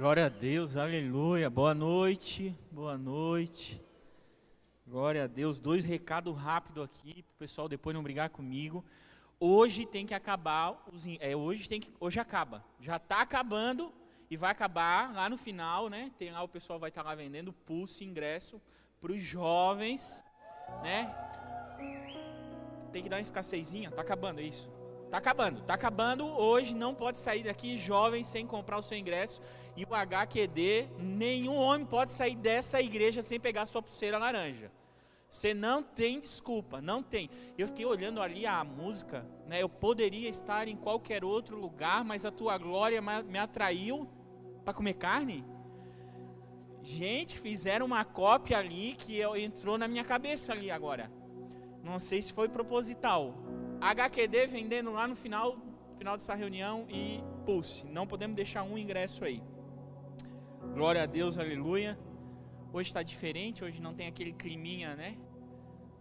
Glória a Deus, aleluia. Boa noite, boa noite. Glória a Deus. Dois recados rápidos aqui, para o pessoal depois não brigar comigo. Hoje tem que acabar, os, é, hoje, tem que, hoje acaba. Já está acabando e vai acabar lá no final, né? Tem lá, o pessoal vai estar tá lá vendendo pulso ingresso para os jovens, né? Tem que dar uma escassezinha, tá acabando, é isso. Tá acabando, tá acabando. Hoje não pode sair daqui jovem sem comprar o seu ingresso. E o HQD, nenhum homem pode sair dessa igreja sem pegar sua pulseira laranja. Você não tem desculpa, não tem. Eu fiquei olhando ali a música, né? Eu poderia estar em qualquer outro lugar, mas a tua glória me atraiu para comer carne. Gente, fizeram uma cópia ali que entrou na minha cabeça ali agora. Não sei se foi proposital. HQD vendendo lá no final, final dessa reunião e pulse. Não podemos deixar um ingresso aí. Glória a Deus, aleluia. Hoje está diferente, hoje não tem aquele climinha, né?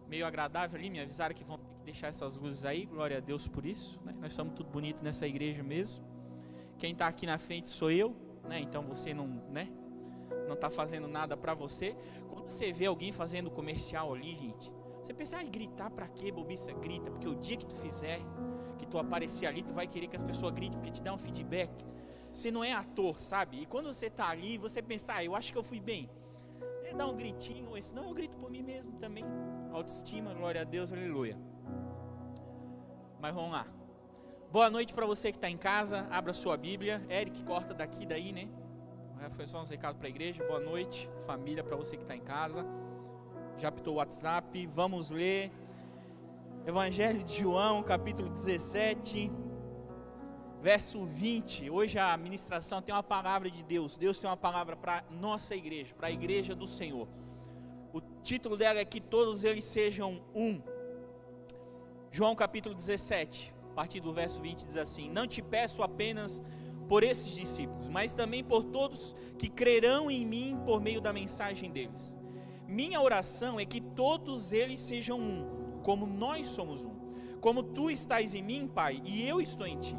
Meio agradável ali. Me avisaram que vão ter que deixar essas luzes aí. Glória a Deus por isso. Né? Nós estamos tudo bonito nessa igreja mesmo. Quem está aqui na frente sou eu, né? Então você não, né? Não está fazendo nada para você. Quando você vê alguém fazendo comercial ali, gente, você pensa, ah, gritar para quê, bobiça? Grita, porque o dia que tu fizer, que tu aparecer ali, tu vai querer que as pessoas gritem, porque te dá um feedback. Você não é ator, sabe? E quando você está ali, você pensa, ah, eu acho que eu fui bem. É dar um gritinho, ou senão eu grito por mim mesmo também. Autoestima, glória a Deus, aleluia. Mas vamos lá. Boa noite para você que está em casa. Abra sua Bíblia. Eric, corta daqui, daí, né? Foi só uns recados para a igreja. Boa noite, família, para você que está em casa já apitou o WhatsApp, vamos ler. Evangelho de João, capítulo 17, verso 20. Hoje a ministração tem uma palavra de Deus. Deus tem uma palavra para nossa igreja, para a igreja do Senhor. O título dela é que todos eles sejam um. João capítulo 17, a partir do verso 20 diz assim: Não te peço apenas por esses discípulos, mas também por todos que crerão em mim por meio da mensagem deles minha oração é que todos eles sejam um, como nós somos um. Como tu estás em mim, Pai, e eu estou em ti.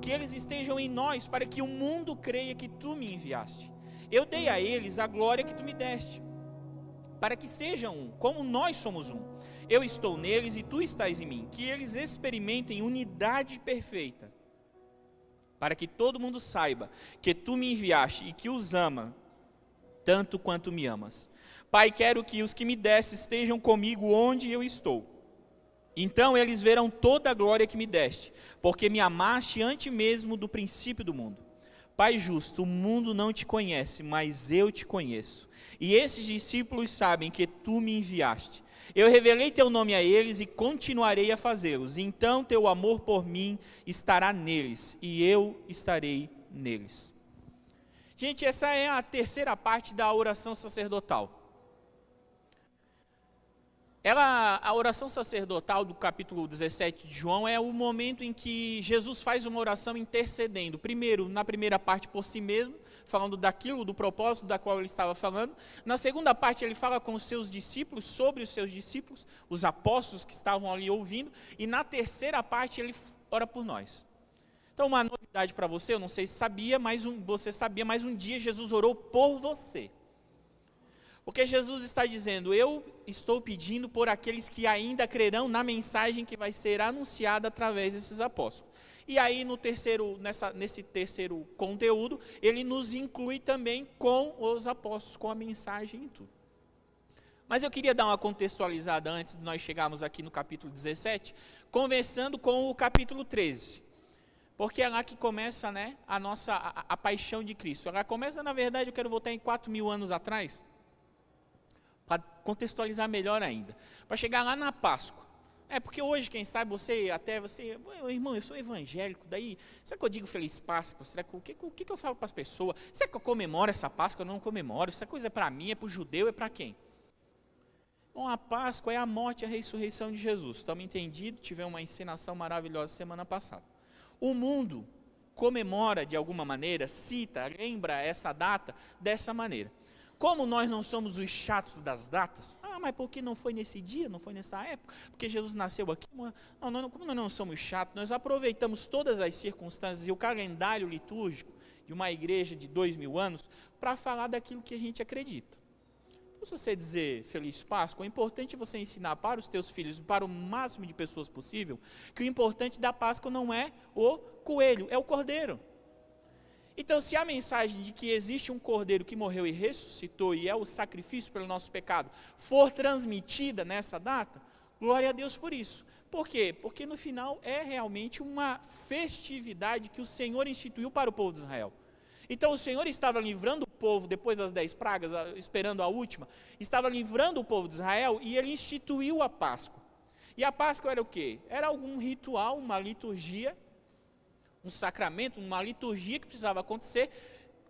Que eles estejam em nós, para que o mundo creia que tu me enviaste. Eu dei a eles a glória que tu me deste, para que sejam um, como nós somos um. Eu estou neles e tu estás em mim. Que eles experimentem unidade perfeita, para que todo mundo saiba que tu me enviaste e que os ama, tanto quanto me amas. Pai, quero que os que me deste estejam comigo onde eu estou. Então eles verão toda a glória que me deste, porque me amaste antes mesmo do princípio do mundo. Pai justo, o mundo não te conhece, mas eu te conheço. E esses discípulos sabem que tu me enviaste. Eu revelei teu nome a eles e continuarei a fazê-los. Então teu amor por mim estará neles, e eu estarei neles. Gente, essa é a terceira parte da oração sacerdotal. Ela, a oração sacerdotal do capítulo 17 de João é o momento em que Jesus faz uma oração intercedendo. Primeiro, na primeira parte por si mesmo, falando daquilo, do propósito da qual ele estava falando. Na segunda parte, ele fala com os seus discípulos, sobre os seus discípulos, os apóstolos que estavam ali ouvindo. E na terceira parte, ele ora por nós. Então, uma novidade para você, eu não sei se sabia, mas um, você sabia, mas um dia Jesus orou por você. Porque Jesus está dizendo: Eu estou pedindo por aqueles que ainda crerão na mensagem que vai ser anunciada através desses apóstolos. E aí, no terceiro, nessa, nesse terceiro conteúdo, ele nos inclui também com os apóstolos, com a mensagem e tudo. Mas eu queria dar uma contextualizada antes de nós chegarmos aqui no capítulo 17, conversando com o capítulo 13. Porque é lá que começa né, a nossa a, a paixão de Cristo. Ela começa, na verdade, eu quero voltar em 4 mil anos atrás para contextualizar melhor ainda, para chegar lá na Páscoa. É porque hoje, quem sabe, você até você, irmão, eu sou evangélico, daí, será que eu digo feliz Páscoa? Será que o que, o que eu falo para as pessoas? Será que eu comemoro essa Páscoa? Eu não comemoro. Essa coisa é para mim, é para o judeu, é para quem? Bom, a Páscoa é a morte e a ressurreição de Jesus. Estamos entendidos? Tivemos uma encenação maravilhosa semana passada. O mundo comemora de alguma maneira, cita, lembra essa data dessa maneira. Como nós não somos os chatos das datas, ah, mas por que não foi nesse dia, não foi nessa época? Porque Jesus nasceu aqui. Não, não, como nós não somos chatos, nós aproveitamos todas as circunstâncias e o calendário litúrgico de uma igreja de dois mil anos para falar daquilo que a gente acredita. Se você dizer Feliz Páscoa, é importante você ensinar para os teus filhos, para o máximo de pessoas possível, que o importante da Páscoa não é o coelho, é o cordeiro. Então, se a mensagem de que existe um cordeiro que morreu e ressuscitou e é o sacrifício pelo nosso pecado for transmitida nessa data, glória a Deus por isso. Por quê? Porque no final é realmente uma festividade que o Senhor instituiu para o povo de Israel. Então o Senhor estava livrando o povo depois das dez pragas, esperando a última, estava livrando o povo de Israel e ele instituiu a Páscoa. E a Páscoa era o quê? Era algum ritual, uma liturgia um sacramento, uma liturgia que precisava acontecer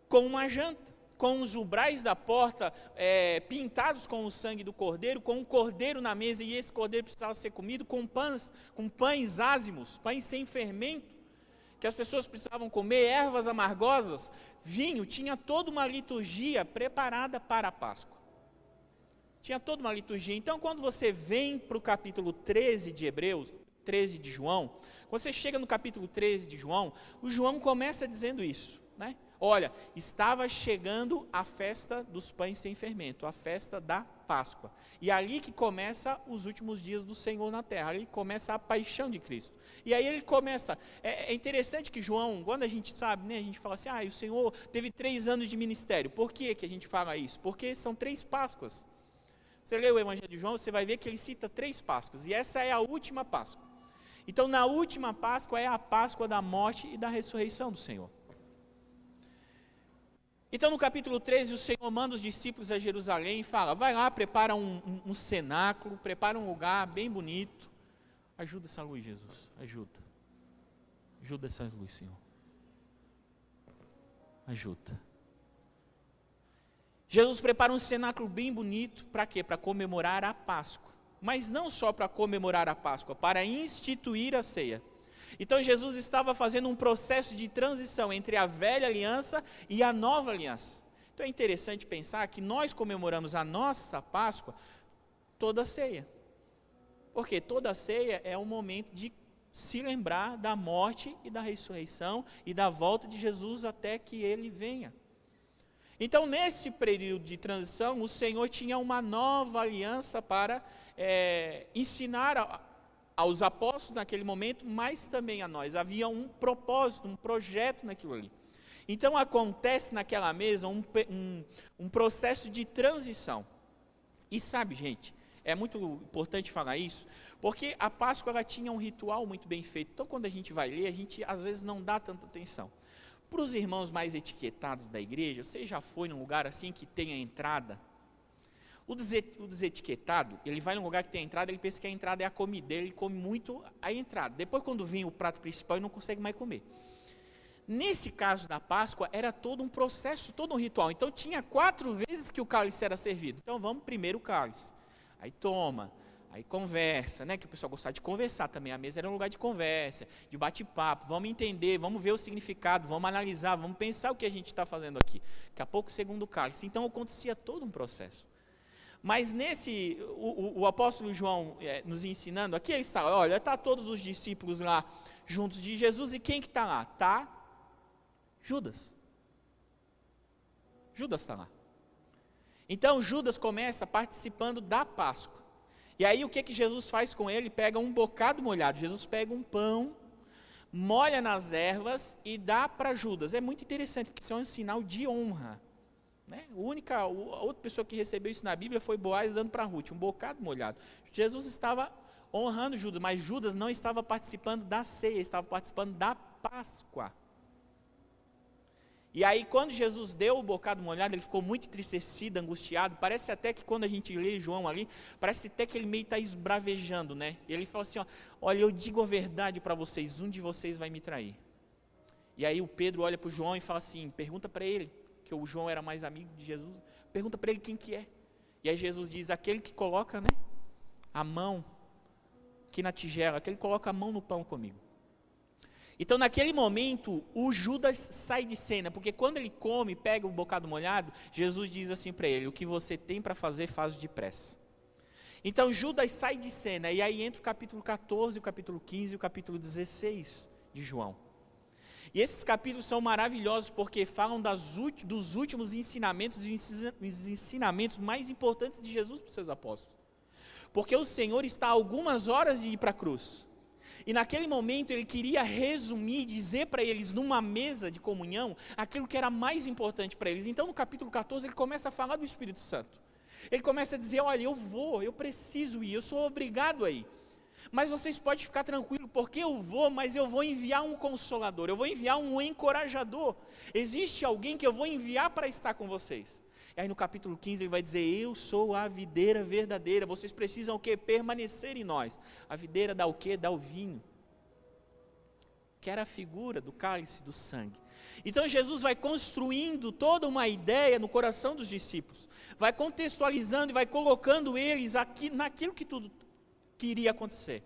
com uma janta, com os ubrais da porta é, pintados com o sangue do cordeiro, com um cordeiro na mesa, e esse cordeiro precisava ser comido com pães, com pães ázimos, pães sem fermento, que as pessoas precisavam comer, ervas amargosas, vinho, tinha toda uma liturgia preparada para a Páscoa. Tinha toda uma liturgia. Então, quando você vem para o capítulo 13 de Hebreus, 13 de João, quando você chega no capítulo 13 de João, o João começa dizendo isso, né? Olha, estava chegando a festa dos pães sem fermento, a festa da Páscoa. E ali que começa os últimos dias do Senhor na terra, ali começa a paixão de Cristo. E aí ele começa. É, é interessante que João, quando a gente sabe, né, a gente fala assim: ah, o Senhor teve três anos de ministério. Por que, que a gente fala isso? Porque são três Páscoas. Você lê o Evangelho de João, você vai ver que ele cita três Páscoas, e essa é a última Páscoa. Então, na última Páscoa é a Páscoa da morte e da ressurreição do Senhor. Então, no capítulo 13, o Senhor manda os discípulos a Jerusalém e fala: vai lá, prepara um, um, um cenáculo, prepara um lugar bem bonito. Ajuda essa luz, Jesus, ajuda. Ajuda essas luzes, Senhor. Ajuda. Jesus prepara um cenáculo bem bonito, para quê? Para comemorar a Páscoa. Mas não só para comemorar a Páscoa, para instituir a ceia. Então Jesus estava fazendo um processo de transição entre a velha aliança e a nova aliança. Então é interessante pensar que nós comemoramos a nossa Páscoa toda a ceia. Porque toda a ceia é um momento de se lembrar da morte e da ressurreição e da volta de Jesus até que ele venha. Então, nesse período de transição, o Senhor tinha uma nova aliança para é, ensinar a, aos apóstolos naquele momento, mas também a nós. Havia um propósito, um projeto naquilo ali. Então, acontece naquela mesa um, um, um processo de transição. E sabe, gente, é muito importante falar isso, porque a Páscoa ela tinha um ritual muito bem feito. Então, quando a gente vai ler, a gente às vezes não dá tanta atenção. Para os irmãos mais etiquetados da igreja, você já foi num lugar assim que tem a entrada? O, desetiquetado, ele vai num lugar que tem a entrada, ele pensa que a entrada é a comida, ele come muito a entrada. Depois, quando vem o prato principal, ele não consegue mais comer. Nesse caso da Páscoa, era todo um processo, todo um ritual. Então, tinha quatro vezes que o cálice era servido. Então, vamos primeiro o cálice. Aí toma, Aí conversa, né? Que o pessoal gostava de conversar também. A mesa era um lugar de conversa, de bate-papo. Vamos entender, vamos ver o significado, vamos analisar, vamos pensar o que a gente está fazendo aqui. Daqui a pouco, segundo cálice. Então acontecia todo um processo. Mas nesse, o, o, o apóstolo João é, nos ensinando, aqui está, olha, está todos os discípulos lá juntos de Jesus, e quem que está lá? Está Judas. Judas está lá. Então Judas começa participando da Páscoa. E aí o que, que Jesus faz com ele? Pega um bocado molhado. Jesus pega um pão, molha nas ervas e dá para Judas. É muito interessante, porque isso é um sinal de honra. Né? A única a outra pessoa que recebeu isso na Bíblia foi Boaz dando para Ruth, um bocado molhado. Jesus estava honrando Judas, mas Judas não estava participando da ceia, estava participando da Páscoa. E aí, quando Jesus deu o bocado molhado, ele ficou muito entristecido, angustiado. Parece até que quando a gente lê João ali, parece até que ele meio está esbravejando, né? E ele fala assim: ó, Olha, eu digo a verdade para vocês, um de vocês vai me trair. E aí o Pedro olha para o João e fala assim: Pergunta para ele, que o João era mais amigo de Jesus, pergunta para ele quem que é. E aí Jesus diz: Aquele que coloca, né? A mão aqui na tigela, aquele que coloca a mão no pão comigo. Então, naquele momento, o Judas sai de cena, porque quando ele come, pega o bocado molhado, Jesus diz assim para ele: O que você tem para fazer, faz depressa. Então, Judas sai de cena, e aí entra o capítulo 14, o capítulo 15 e o capítulo 16 de João. E esses capítulos são maravilhosos porque falam das, dos últimos ensinamentos e os ensinamentos mais importantes de Jesus para os seus apóstolos. Porque o Senhor está algumas horas de ir para a cruz. E naquele momento ele queria resumir, dizer para eles numa mesa de comunhão aquilo que era mais importante para eles. Então no capítulo 14 ele começa a falar do Espírito Santo. Ele começa a dizer: Olha, eu vou, eu preciso ir, eu sou obrigado a ir. Mas vocês podem ficar tranquilos, porque eu vou, mas eu vou enviar um consolador, eu vou enviar um encorajador. Existe alguém que eu vou enviar para estar com vocês. E aí no capítulo 15 ele vai dizer: Eu sou a videira verdadeira. Vocês precisam o quê? Permanecer em nós. A videira dá o quê? Dá o vinho. Que era a figura do cálice do sangue. Então Jesus vai construindo toda uma ideia no coração dos discípulos, vai contextualizando e vai colocando eles aqui naquilo que tudo que iria acontecer.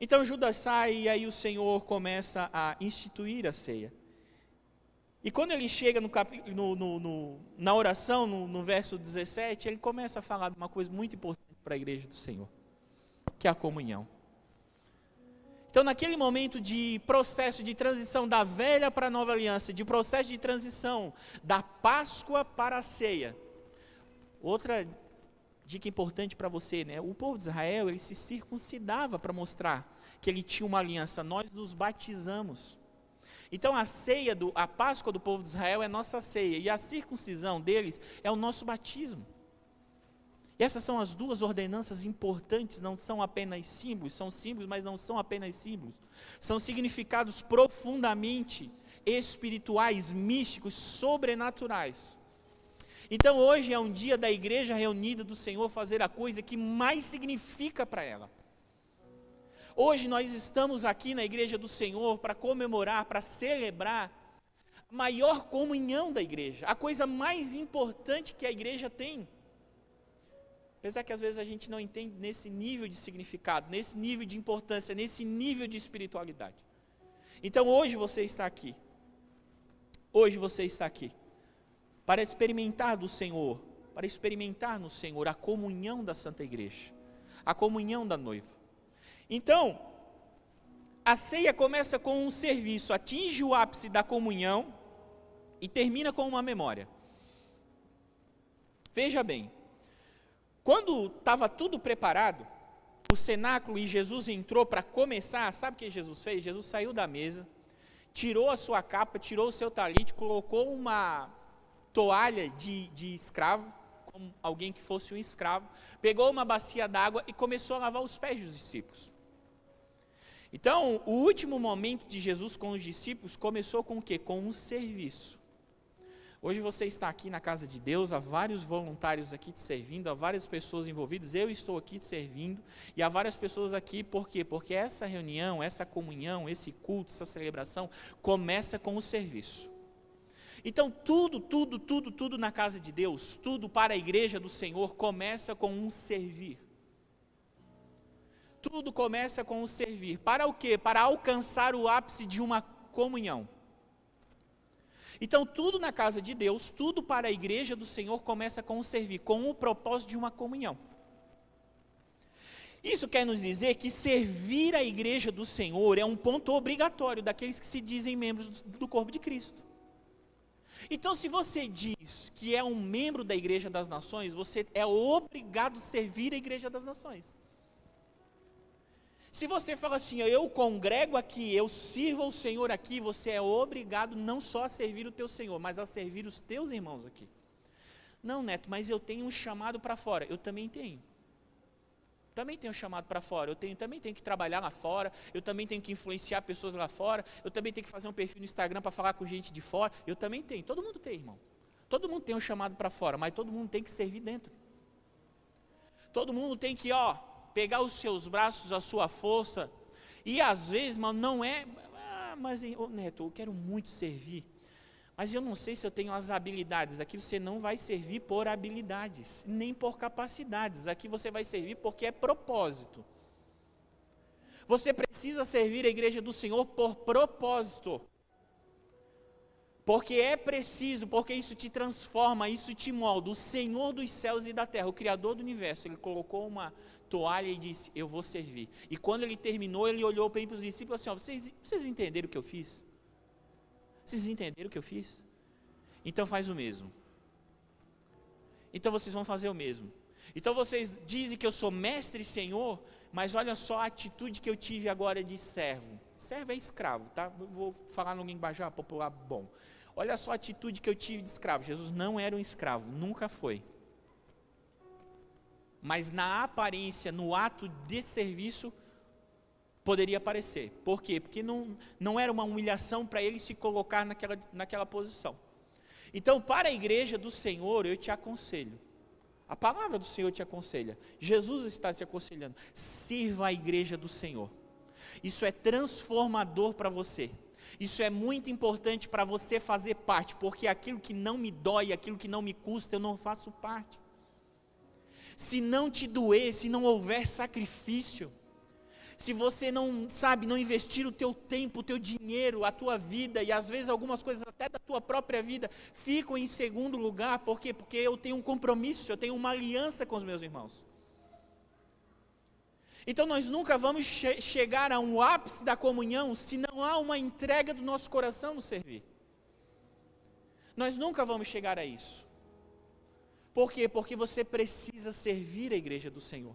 Então Judas sai e aí o Senhor começa a instituir a ceia. E quando ele chega no, no, no, no na oração, no, verso 17, ele começa a falar de uma coisa muito importante para a igreja do Senhor, que é a comunhão. Então, naquele momento de processo de transição da velha para a nova aliança, de processo de transição da Páscoa para a ceia, outra dica importante para você, né? O povo de Israel, ele se circuncidava para mostrar que ele tinha uma aliança. Nós nos batizamos. Então a ceia, do, a Páscoa do povo de Israel é nossa ceia, e a circuncisão deles é o nosso batismo. E essas são as duas ordenanças importantes, não são apenas símbolos, são símbolos, mas não são apenas símbolos. São significados profundamente espirituais, místicos, sobrenaturais. Então hoje é um dia da igreja reunida do Senhor fazer a coisa que mais significa para ela. Hoje nós estamos aqui na igreja do Senhor para comemorar, para celebrar a maior comunhão da igreja, a coisa mais importante que a igreja tem. Apesar que às vezes a gente não entende nesse nível de significado, nesse nível de importância, nesse nível de espiritualidade. Então hoje você está aqui. Hoje você está aqui para experimentar do Senhor, para experimentar no Senhor a comunhão da Santa Igreja, a comunhão da noiva. Então, a ceia começa com um serviço, atinge o ápice da comunhão e termina com uma memória. Veja bem, quando estava tudo preparado, o cenáculo e Jesus entrou para começar, sabe o que Jesus fez? Jesus saiu da mesa, tirou a sua capa, tirou o seu talite, colocou uma toalha de, de escravo, como alguém que fosse um escravo, pegou uma bacia d'água e começou a lavar os pés dos discípulos. Então, o último momento de Jesus com os discípulos começou com o quê? Com um serviço. Hoje você está aqui na casa de Deus, há vários voluntários aqui te servindo, há várias pessoas envolvidas, eu estou aqui te servindo, e há várias pessoas aqui, por quê? Porque essa reunião, essa comunhão, esse culto, essa celebração, começa com o serviço. Então, tudo, tudo, tudo, tudo na casa de Deus, tudo para a igreja do Senhor, começa com um servir. Tudo começa com o servir. Para o quê? Para alcançar o ápice de uma comunhão. Então, tudo na casa de Deus, tudo para a igreja do Senhor começa com o servir, com o propósito de uma comunhão. Isso quer nos dizer que servir a igreja do Senhor é um ponto obrigatório daqueles que se dizem membros do corpo de Cristo. Então, se você diz que é um membro da igreja das nações, você é obrigado a servir a igreja das nações. Se você fala assim, eu congrego aqui, eu sirvo ao Senhor aqui, você é obrigado não só a servir o teu Senhor, mas a servir os teus irmãos aqui. Não, Neto, mas eu tenho um chamado para fora. Eu também tenho. Também tenho um chamado para fora. Eu tenho, também tenho que trabalhar lá fora. Eu também tenho que influenciar pessoas lá fora. Eu também tenho que fazer um perfil no Instagram para falar com gente de fora. Eu também tenho. Todo mundo tem, irmão. Todo mundo tem um chamado para fora, mas todo mundo tem que servir dentro. Todo mundo tem que, ó, pegar os seus braços, a sua força, e às vezes, mano, não é, ah, mas oh, Neto, eu quero muito servir, mas eu não sei se eu tenho as habilidades. Aqui você não vai servir por habilidades, nem por capacidades. Aqui você vai servir porque é propósito. Você precisa servir a igreja do Senhor por propósito. Porque é preciso, porque isso te transforma, isso te molda. O Senhor dos céus e da terra, o Criador do universo, ele colocou uma toalha e disse: Eu vou servir. E quando ele terminou, ele olhou para os discípulos assim: vocês, vocês entenderam o que eu fiz? Vocês entenderam o que eu fiz? Então faz o mesmo. Então vocês vão fazer o mesmo. Então vocês dizem que eu sou mestre e senhor, mas olha só a atitude que eu tive agora de servo. Servo é escravo, tá? Vou falar no linguajar popular bom. Olha só a atitude que eu tive de escravo. Jesus não era um escravo, nunca foi. Mas na aparência, no ato de serviço, poderia parecer. Por quê? Porque não, não era uma humilhação para ele se colocar naquela, naquela posição. Então, para a igreja do Senhor, eu te aconselho. A palavra do Senhor te aconselha. Jesus está te aconselhando. Sirva a igreja do Senhor. Isso é transformador para você. Isso é muito importante para você fazer parte, porque aquilo que não me dói, aquilo que não me custa, eu não faço parte. Se não te doer, se não houver sacrifício, se você não, sabe, não investir o teu tempo, o teu dinheiro, a tua vida, e às vezes algumas coisas até da tua própria vida ficam em segundo lugar, por quê? Porque eu tenho um compromisso, eu tenho uma aliança com os meus irmãos. Então nós nunca vamos che chegar a um ápice da comunhão se não há uma entrega do nosso coração no servir. Nós nunca vamos chegar a isso. Por quê? Porque você precisa servir a igreja do Senhor.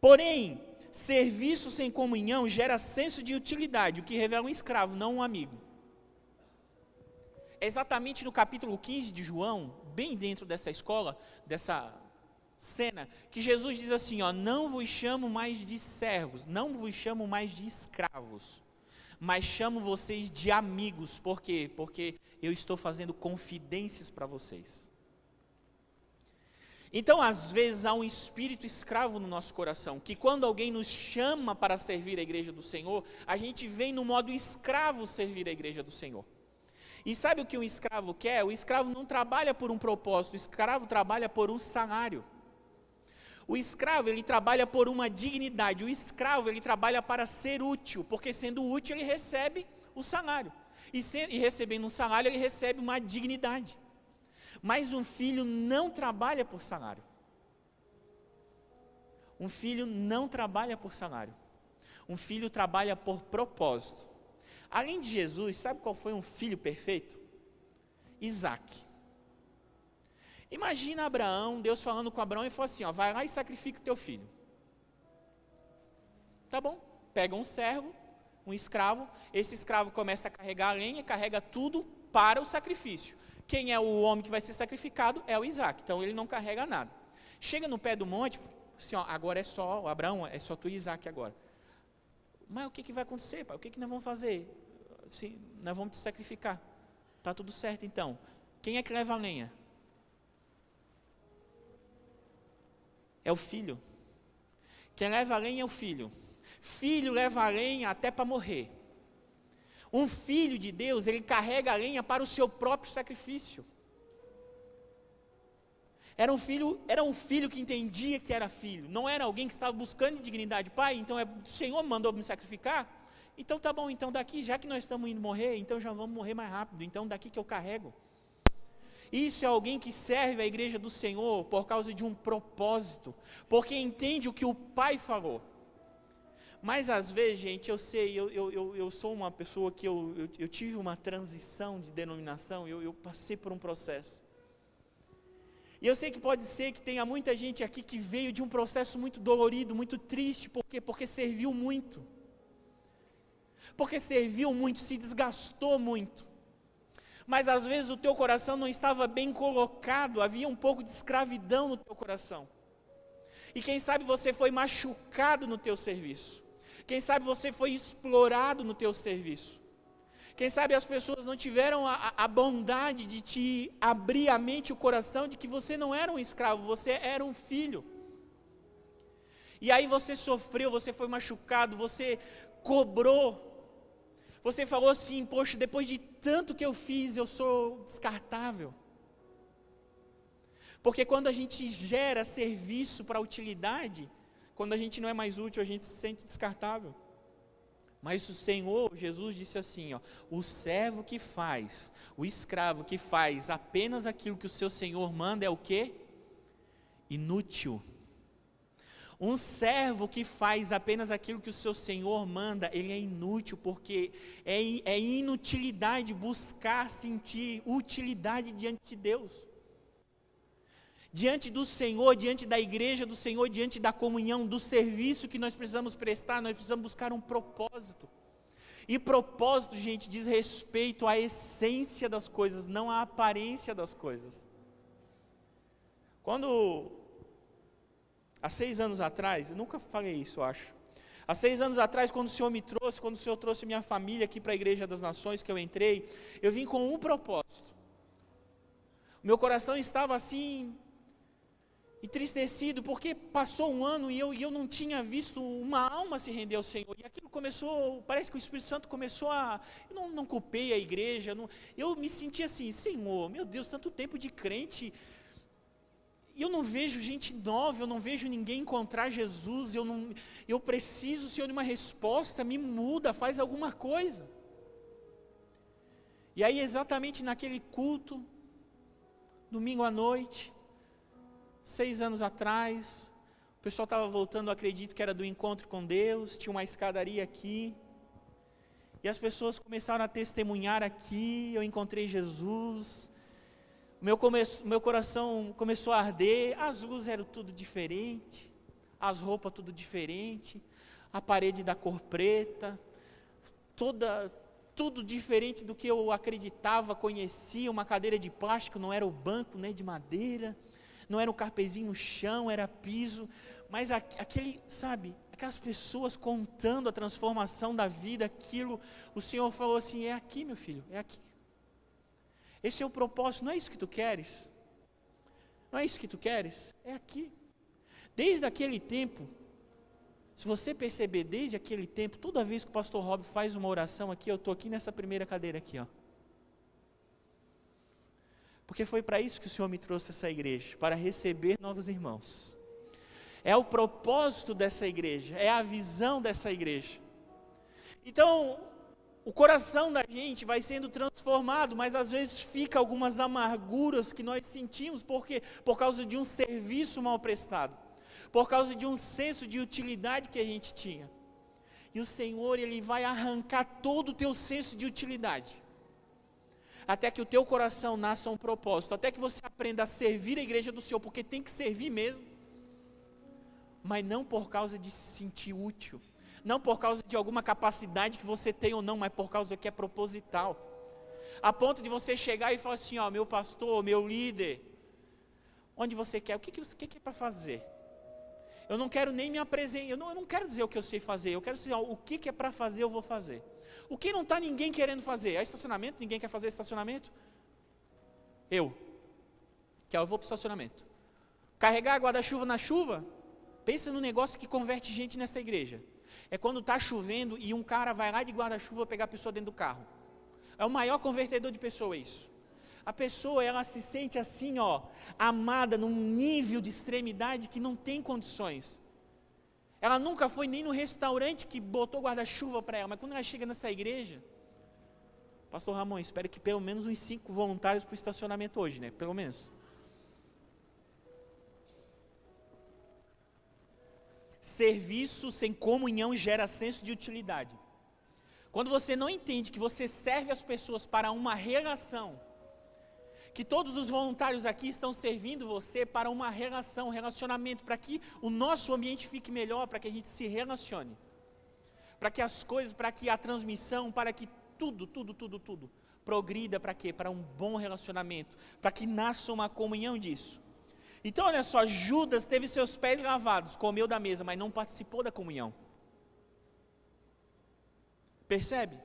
Porém, serviço sem comunhão gera senso de utilidade, o que revela um escravo, não um amigo. É exatamente no capítulo 15 de João, bem dentro dessa escola, dessa cena, que Jesus diz assim: ó, não vos chamo mais de servos, não vos chamo mais de escravos, mas chamo vocês de amigos. Por quê? Porque eu estou fazendo confidências para vocês. Então, às vezes, há um espírito escravo no nosso coração, que quando alguém nos chama para servir a igreja do Senhor, a gente vem no modo escravo servir a igreja do Senhor. E sabe o que um escravo quer? O escravo não trabalha por um propósito, o escravo trabalha por um salário. O escravo, ele trabalha por uma dignidade. O escravo, ele trabalha para ser útil, porque sendo útil, ele recebe o salário. E, se, e recebendo um salário, ele recebe uma dignidade. Mas um filho não trabalha por salário. Um filho não trabalha por salário. Um filho trabalha por propósito. Além de Jesus, sabe qual foi um filho perfeito? Isaac. Imagina Abraão, Deus falando com Abraão e falou assim: ó, vai lá e sacrifica o teu filho. Tá bom? Pega um servo, um escravo, esse escravo começa a carregar a lenha, carrega tudo para o sacrifício. Quem é o homem que vai ser sacrificado? É o Isaac. Então ele não carrega nada. Chega no pé do monte, assim, ó, agora é só, Abraão, é só tu e Isaac agora. Mas o que, que vai acontecer, pai? O que, que nós vamos fazer? Se, nós vamos te sacrificar. Tá tudo certo então. Quem é que leva a lenha? É o filho. Quem leva a lenha é o filho. Filho leva a lenha até para morrer. Um filho de Deus, ele carrega a lenha para o seu próprio sacrifício. Era um filho, era um filho que entendia que era filho, não era alguém que estava buscando dignidade. Pai, então é, o Senhor mandou me sacrificar? Então tá bom, então daqui, já que nós estamos indo morrer, então já vamos morrer mais rápido. Então daqui que eu carrego. Isso é alguém que serve a igreja do Senhor por causa de um propósito, porque entende o que o Pai falou. Mas às vezes, gente, eu sei, eu, eu, eu, sou uma pessoa que eu, eu, eu, tive uma transição de denominação, eu, eu passei por um processo. E eu sei que pode ser que tenha muita gente aqui que veio de um processo muito dolorido, muito triste, por quê? Porque serviu muito. Porque serviu muito, se desgastou muito mas às vezes o teu coração não estava bem colocado, havia um pouco de escravidão no teu coração. E quem sabe você foi machucado no teu serviço. Quem sabe você foi explorado no teu serviço. Quem sabe as pessoas não tiveram a, a, bondade de te abrir a mente e o coração de que você não era um escravo, você era um filho. E aí você sofreu, você foi machucado, você cobrou você falou assim, poxa, depois de tanto que eu fiz, eu sou descartável. Porque quando a gente gera serviço para utilidade, quando a gente não é mais útil, a gente se sente descartável. Mas o Senhor, Jesus disse assim: ó, o servo que faz, o escravo que faz apenas aquilo que o seu Senhor manda é o que? Inútil. Um servo que faz apenas aquilo que o seu Senhor manda, ele é inútil, porque é, é inutilidade buscar sentir utilidade diante de Deus diante do Senhor, diante da igreja do Senhor, diante da comunhão, do serviço que nós precisamos prestar, nós precisamos buscar um propósito. E propósito, gente, diz respeito à essência das coisas, não à aparência das coisas. Quando, há seis anos atrás, eu nunca falei isso, acho. Há seis anos atrás, quando o Senhor me trouxe, quando o Senhor trouxe minha família aqui para a Igreja das Nações, que eu entrei, eu vim com um propósito. O meu coração estava assim, entristecido, porque passou um ano e eu, e eu não tinha visto uma alma se render ao Senhor. E aquilo começou, parece que o Espírito Santo começou a. Eu não, não culpei a igreja, não, eu me senti assim, Senhor, meu Deus, tanto tempo de crente. Eu não vejo gente nova, eu não vejo ninguém encontrar Jesus, eu, não, eu preciso, Senhor, de uma resposta, me muda, faz alguma coisa. E aí, exatamente naquele culto, domingo à noite, seis anos atrás, o pessoal estava voltando, acredito que era do encontro com Deus, tinha uma escadaria aqui, e as pessoas começaram a testemunhar aqui, eu encontrei Jesus, meu, come, meu coração começou a arder, as luzes eram tudo diferente, as roupas tudo diferente, a parede da cor preta, toda, tudo diferente do que eu acreditava, conhecia, uma cadeira de plástico, não era o banco, nem né, de madeira, não era um carpezinho no chão, era piso, mas aquele, sabe, aquelas pessoas contando a transformação da vida, aquilo, o Senhor falou assim: é aqui, meu filho, é aqui. Esse é o propósito, não é isso que tu queres? Não é isso que tu queres? É aqui. Desde aquele tempo, se você perceber, desde aquele tempo, toda vez que o pastor Rob faz uma oração aqui, eu estou aqui nessa primeira cadeira aqui, ó. Porque foi para isso que o Senhor me trouxe essa igreja para receber novos irmãos. É o propósito dessa igreja, é a visão dessa igreja. Então, o coração da gente vai sendo transformado, mas às vezes fica algumas amarguras que nós sentimos porque por causa de um serviço mal prestado, por causa de um senso de utilidade que a gente tinha. E o Senhor, ele vai arrancar todo o teu senso de utilidade até que o teu coração nasça um propósito, até que você aprenda a servir a igreja do Senhor, porque tem que servir mesmo, mas não por causa de se sentir útil, não por causa de alguma capacidade que você tem ou não, mas por causa que é proposital. A ponto de você chegar e falar assim: ó, meu pastor, meu líder, onde você quer, o que, que, é para fazer? Eu não quero nem me apresentar, eu não, eu não quero dizer o que eu sei fazer, eu quero dizer ó, o que, que é para fazer, eu vou fazer. O que não está ninguém querendo fazer? É estacionamento? Ninguém quer fazer estacionamento? Eu. Que eu vou para o estacionamento. Carregar guarda-chuva na chuva? Pensa no negócio que converte gente nessa igreja. É quando está chovendo e um cara vai lá de guarda-chuva pegar a pessoa dentro do carro. É o maior convertedor de pessoa isso. A pessoa, ela se sente assim, ó, amada num nível de extremidade que não tem condições. Ela nunca foi nem no restaurante que botou guarda-chuva para ela, mas quando ela chega nessa igreja, Pastor Ramon, espero que pelo menos uns cinco voluntários para o estacionamento hoje, né? Pelo menos. Serviço sem comunhão gera senso de utilidade. Quando você não entende que você serve as pessoas para uma relação, que todos os voluntários aqui estão servindo você para uma relação, um relacionamento, para que o nosso ambiente fique melhor, para que a gente se relacione. Para que as coisas, para que a transmissão, para que tudo, tudo, tudo, tudo progrida para quê? Para um bom relacionamento, para que nasça uma comunhão disso. Então, olha só, Judas teve seus pés lavados, comeu da mesa, mas não participou da comunhão. Percebe?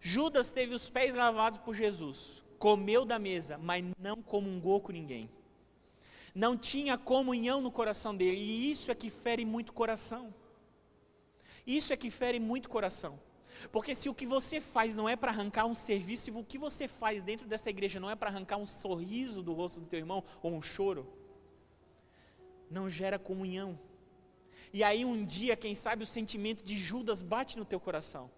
Judas teve os pés lavados por Jesus, comeu da mesa, mas não comungou com ninguém. Não tinha comunhão no coração dele, e isso é que fere muito coração. Isso é que fere muito coração. Porque se o que você faz não é para arrancar um serviço, se o que você faz dentro dessa igreja não é para arrancar um sorriso do rosto do teu irmão ou um choro, não gera comunhão. E aí um dia, quem sabe, o sentimento de Judas bate no teu coração.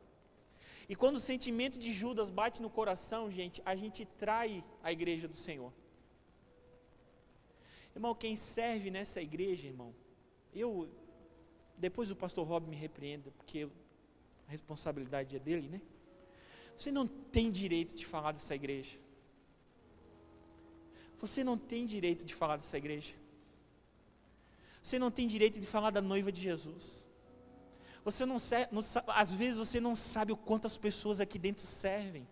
E quando o sentimento de Judas bate no coração, gente, a gente trai a igreja do Senhor. Irmão, quem serve nessa igreja, irmão, eu, depois o pastor Rob me repreenda, porque a responsabilidade é dele, né? Você não tem direito de falar dessa igreja. Você não tem direito de falar dessa igreja. Você não tem direito de falar da noiva de Jesus. Você não, não às vezes você não sabe o quanto as pessoas aqui dentro servem.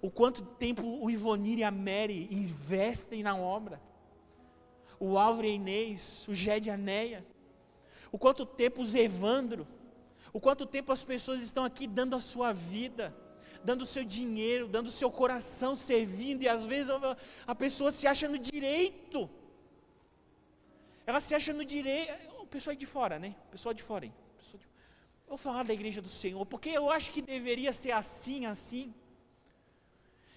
O quanto tempo o Ivonir e a Mary investem na obra. O Álvaro e a Inês, o Gé de Anéia. O quanto tempo os Evandro. O quanto tempo as pessoas estão aqui dando a sua vida dando o seu dinheiro, dando o seu coração, servindo, e às vezes a pessoa se acha no direito. Ela se acha no direito. O pessoal de fora, né? O pessoal de fora? Vou falar da igreja do Senhor, porque eu acho que deveria ser assim, assim.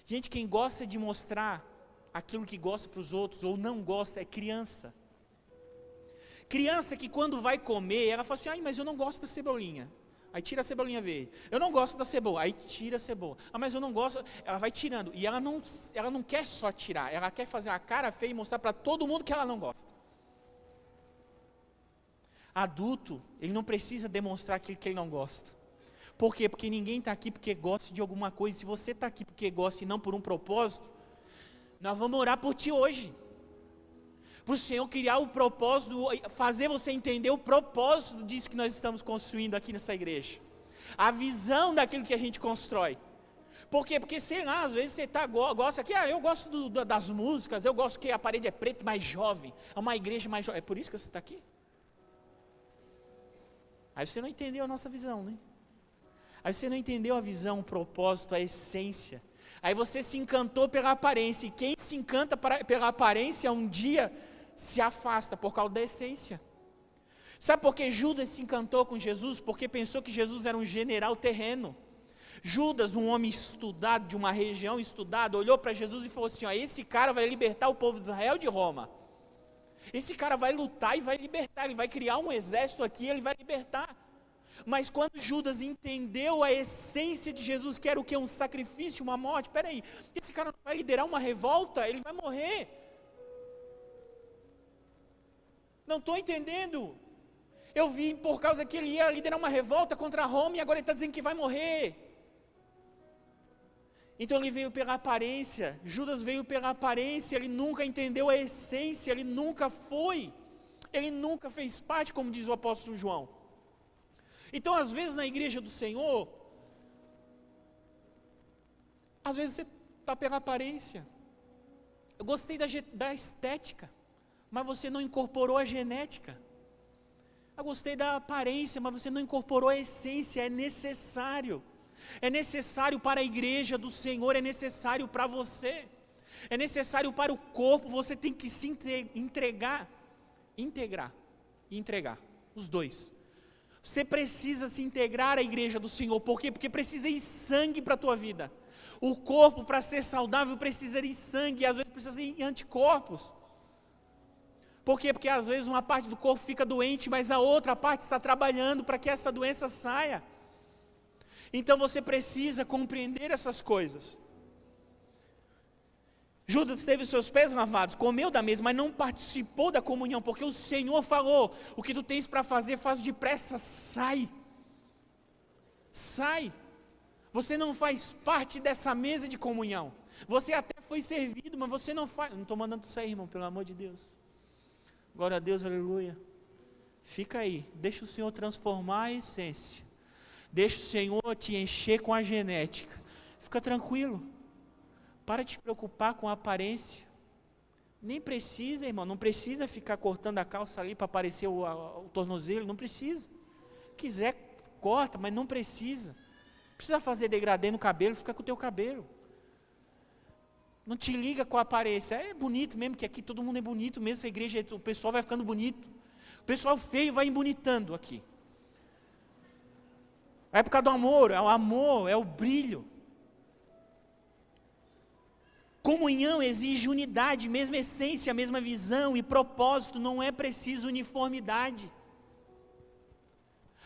Gente, quem gosta de mostrar aquilo que gosta para os outros ou não gosta é criança. Criança que quando vai comer, ela fala assim: ai, mas eu não gosto da cebolinha. Aí tira a cebolinha verde. Eu não gosto da cebola. Aí tira a cebola. Ah, mas eu não gosto. Ela vai tirando. E ela não, ela não quer só tirar. Ela quer fazer uma cara feia e mostrar para todo mundo que ela não gosta. Adulto, ele não precisa demonstrar aquilo que ele não gosta. Por quê? Porque ninguém está aqui porque gosta de alguma coisa. Se você está aqui porque gosta e não por um propósito, nós vamos orar por ti hoje. Para o Senhor criar o propósito, fazer você entender o propósito disso que nós estamos construindo aqui nessa igreja. A visão daquilo que a gente constrói. Por quê? Porque, sei lá, às vezes você tá, gosta aqui, ah, eu gosto do, das músicas, eu gosto que a parede é preta, mais jovem, é uma igreja mais jovem. É por isso que você está aqui? Aí você não entendeu a nossa visão, né? Aí você não entendeu a visão, o propósito, a essência. Aí você se encantou pela aparência. E quem se encanta para, pela aparência, um dia se afasta por causa da essência. Sabe por que Judas se encantou com Jesus? Porque pensou que Jesus era um general terreno. Judas, um homem estudado, de uma região estudada, olhou para Jesus e falou assim: ó, esse cara vai libertar o povo de Israel de Roma. Esse cara vai lutar e vai libertar, ele vai criar um exército aqui, ele vai libertar. Mas quando Judas entendeu a essência de Jesus, que era o que? Um sacrifício, uma morte, peraí, esse cara não vai liderar uma revolta, ele vai morrer. Não estou entendendo. Eu vi por causa que ele ia liderar uma revolta contra Roma e agora ele está dizendo que vai morrer. Então ele veio pela aparência, Judas veio pela aparência, ele nunca entendeu a essência, ele nunca foi, ele nunca fez parte, como diz o apóstolo João. Então, às vezes na igreja do Senhor, às vezes você está pela aparência. Eu gostei da, da estética, mas você não incorporou a genética. Eu gostei da aparência, mas você não incorporou a essência, é necessário é necessário para a igreja do Senhor, é necessário para você, é necessário para o corpo, você tem que se entregar, integrar e entregar, os dois. Você precisa se integrar à igreja do Senhor, por quê? Porque precisa ir sangue para a tua vida. O corpo, para ser saudável, precisa ir sangue, às vezes precisa ir anticorpos. Por quê? Porque às vezes uma parte do corpo fica doente, mas a outra parte está trabalhando para que essa doença saia. Então você precisa compreender essas coisas. Judas teve seus pés lavados, comeu da mesa, mas não participou da comunhão, porque o Senhor falou: o que tu tens para fazer, faz depressa, sai. Sai. Você não faz parte dessa mesa de comunhão. Você até foi servido, mas você não faz. Não estou mandando tu sair, irmão, pelo amor de Deus. Glória a Deus, aleluia. Fica aí, deixa o Senhor transformar a essência. Deixa o Senhor te encher com a genética. Fica tranquilo. Para de te preocupar com a aparência. Nem precisa, irmão, não precisa ficar cortando a calça ali para aparecer o, o tornozelo, não precisa. Quiser, corta, mas não precisa. Precisa fazer degradê no cabelo, fica com o teu cabelo. Não te liga com a aparência. É bonito mesmo, que aqui todo mundo é bonito mesmo, essa igreja, o pessoal vai ficando bonito. O pessoal feio vai embonitando aqui. A época do amor, é o amor, é o brilho. Comunhão exige unidade, mesma essência, mesma visão e propósito, não é preciso uniformidade.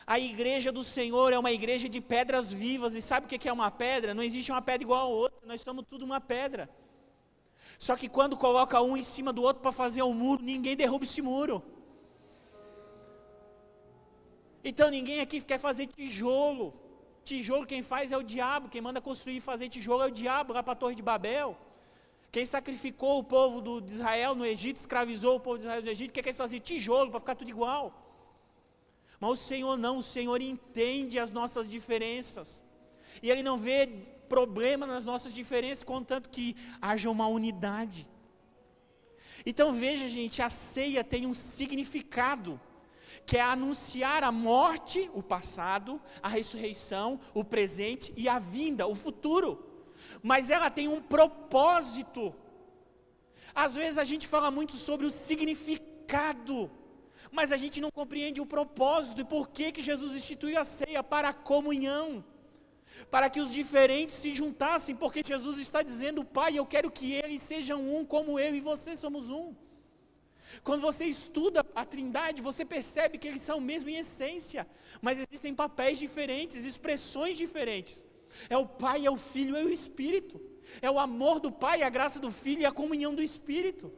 A igreja do Senhor é uma igreja de pedras vivas, e sabe o que é uma pedra? Não existe uma pedra igual a outra, nós somos tudo uma pedra. Só que quando coloca um em cima do outro para fazer um muro, ninguém derruba esse muro. Então ninguém aqui quer fazer tijolo. Tijolo quem faz é o diabo, quem manda construir e fazer tijolo é o diabo lá para a Torre de Babel. Quem sacrificou o povo do, de Israel no Egito, escravizou o povo de Israel no Egito, quer que eles tijolo para ficar tudo igual. Mas o Senhor não, o Senhor entende as nossas diferenças. E Ele não vê problema nas nossas diferenças, contanto que haja uma unidade. Então veja, gente, a ceia tem um significado que é anunciar a morte, o passado, a ressurreição, o presente e a vinda, o futuro. Mas ela tem um propósito. Às vezes a gente fala muito sobre o significado, mas a gente não compreende o propósito e por que, que Jesus instituiu a ceia para a comunhão. Para que os diferentes se juntassem, porque Jesus está dizendo, Pai, eu quero que eles sejam um como eu e você somos um. Quando você estuda a Trindade, você percebe que eles são o mesmo em essência, mas existem papéis diferentes, expressões diferentes. É o Pai, é o Filho, é o Espírito. É o amor do Pai, a graça do Filho e a comunhão do Espírito.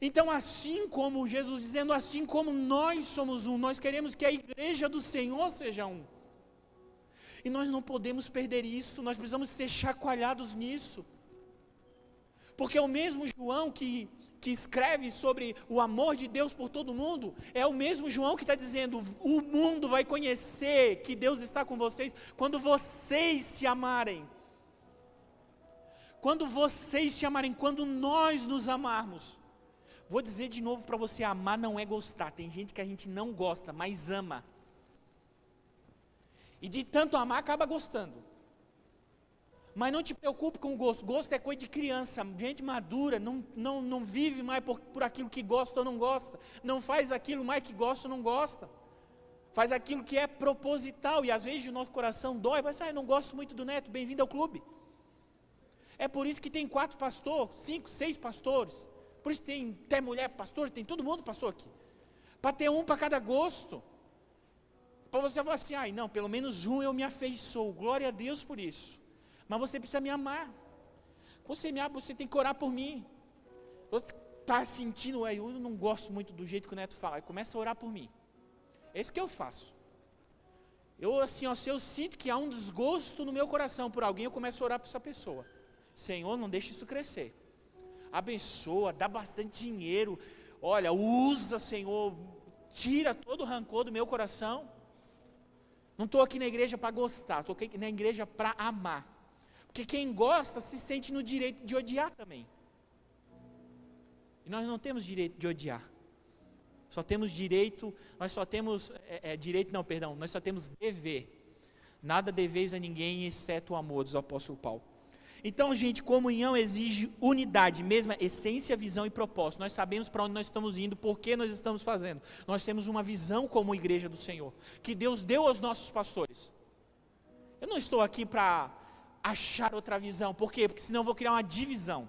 Então, assim como Jesus dizendo, assim como nós somos um, nós queremos que a igreja do Senhor seja um. E nós não podemos perder isso, nós precisamos ser chacoalhados nisso. Porque é o mesmo João que que escreve sobre o amor de Deus por todo mundo, é o mesmo João que está dizendo: o mundo vai conhecer que Deus está com vocês quando vocês se amarem. Quando vocês se amarem, quando nós nos amarmos. Vou dizer de novo para você: amar não é gostar. Tem gente que a gente não gosta, mas ama. E de tanto amar, acaba gostando. Mas não te preocupe com o gosto. Gosto é coisa de criança. Gente madura não, não, não vive mais por, por aquilo que gosta ou não gosta. Não faz aquilo mais que gosta ou não gosta. Faz aquilo que é proposital. E às vezes o nosso coração dói. Mas ah, eu não gosto muito do neto. Bem-vindo ao clube. É por isso que tem quatro pastores, cinco, seis pastores. Por isso tem até mulher pastor, tem todo mundo pastor aqui. Para ter um para cada gosto. Para você falar assim, ai não, pelo menos um eu me afeiçoo. Glória a Deus por isso. Mas você precisa me amar. Você me ama, você tem que orar por mim. Você está sentindo, eu não gosto muito do jeito que o neto fala. Começa a orar por mim. É isso que eu faço. Eu assim, ó, se eu sinto que há um desgosto no meu coração por alguém, eu começo a orar por essa pessoa. Senhor, não deixe isso crescer. Abençoa, dá bastante dinheiro. Olha, usa, Senhor, tira todo o rancor do meu coração. Não estou aqui na igreja para gostar, estou aqui na igreja para amar. Porque quem gosta se sente no direito de odiar também. E nós não temos direito de odiar. Só temos direito, nós só temos, é, é, direito não, perdão, nós só temos dever. Nada deveis a ninguém, exceto o amor, diz o apóstolo Paulo. Então, gente, comunhão exige unidade, mesma essência, visão e propósito. Nós sabemos para onde nós estamos indo, por que nós estamos fazendo. Nós temos uma visão como igreja do Senhor, que Deus deu aos nossos pastores. Eu não estou aqui para achar outra visão. Por quê? Porque senão eu vou criar uma divisão.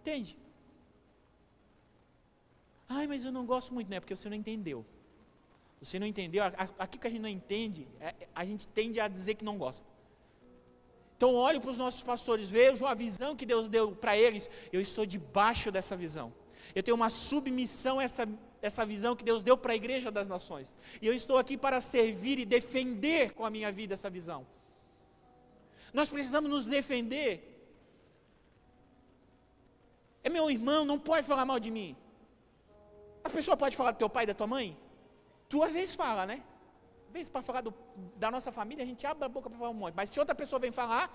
Entende? Ai, mas eu não gosto muito, né? Porque você não entendeu. Você não entendeu. Aqui que a gente não entende, é, a gente tende a dizer que não gosta. Então olho para os nossos pastores, vejo a visão que Deus deu para eles. Eu estou debaixo dessa visão. Eu tenho uma submissão a essa, essa visão que Deus deu para a igreja das nações. E eu estou aqui para servir e defender com a minha vida essa visão. Nós precisamos nos defender. É meu irmão, não pode falar mal de mim. A pessoa pode falar do teu pai e da tua mãe? Tu às vezes fala, né? Vezes para falar do, da nossa família, a gente abre a boca para falar um monte. Mas se outra pessoa vem falar,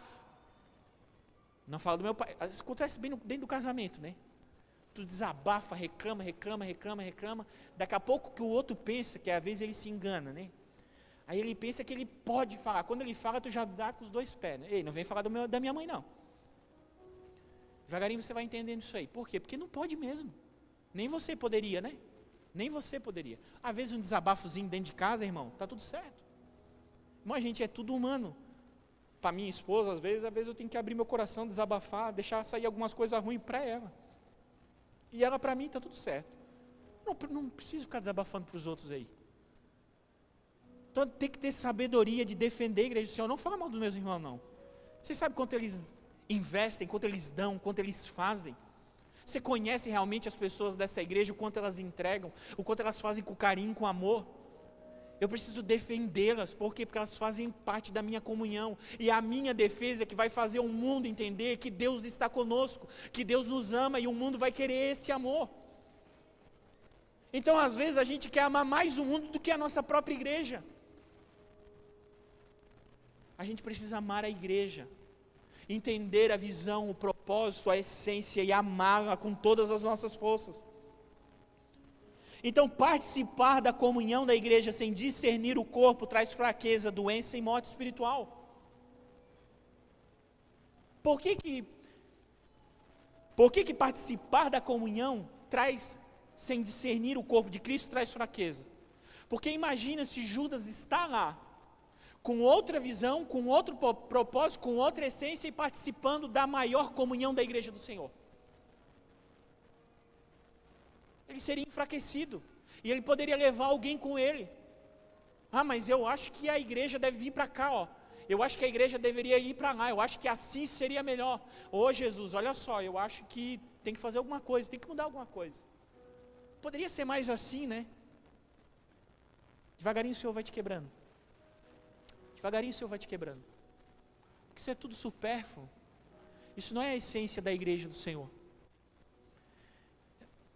não fala do meu pai. Isso acontece bem no, dentro do casamento, né? Tu desabafa, reclama, reclama, reclama, reclama. Daqui a pouco que o outro pensa, que às vezes ele se engana, né? Aí ele pensa que ele pode falar. Quando ele fala, tu já dá com os dois pés. Né? Ei, não vem falar meu, da minha mãe, não. Devagarinho você vai entendendo isso aí. Por quê? Porque não pode mesmo. Nem você poderia, né? Nem você poderia. Às vezes um desabafozinho dentro de casa, irmão, tá tudo certo. Mas a gente é tudo humano. Para minha esposa, às vezes, às vezes eu tenho que abrir meu coração, desabafar, deixar sair algumas coisas ruins para ela. E ela para mim está tudo certo. Não, não preciso ficar desabafando para os outros aí. Então tem que ter sabedoria de defender a igreja do Senhor. Não fala mal dos meus irmãos, não. Você sabe quanto eles investem, quanto eles dão, quanto eles fazem. Você conhece realmente as pessoas dessa igreja, o quanto elas entregam, o quanto elas fazem com carinho, com amor. Eu preciso defendê-las, por quê? Porque elas fazem parte da minha comunhão. E a minha defesa é que vai fazer o mundo entender que Deus está conosco, que Deus nos ama e o mundo vai querer esse amor. Então, às vezes, a gente quer amar mais o mundo do que a nossa própria igreja. A gente precisa amar a igreja, entender a visão, o propósito, a essência e amá-la com todas as nossas forças. Então, participar da comunhão da igreja sem discernir o corpo traz fraqueza, doença e morte espiritual. Por que que, por que, que participar da comunhão traz, sem discernir o corpo de Cristo, traz fraqueza? Porque imagina se Judas está lá, com outra visão, com outro propósito, com outra essência e participando da maior comunhão da igreja do Senhor. Ele seria enfraquecido e ele poderia levar alguém com ele. Ah, mas eu acho que a igreja deve vir para cá, ó. Eu acho que a igreja deveria ir para lá. Eu acho que assim seria melhor. Ô Jesus, olha só, eu acho que tem que fazer alguma coisa, tem que mudar alguma coisa. Poderia ser mais assim, né? Devagarinho o Senhor vai te quebrando. Devagarinho o Senhor vai te quebrando. Porque isso é tudo supérfluo. Isso não é a essência da igreja do Senhor.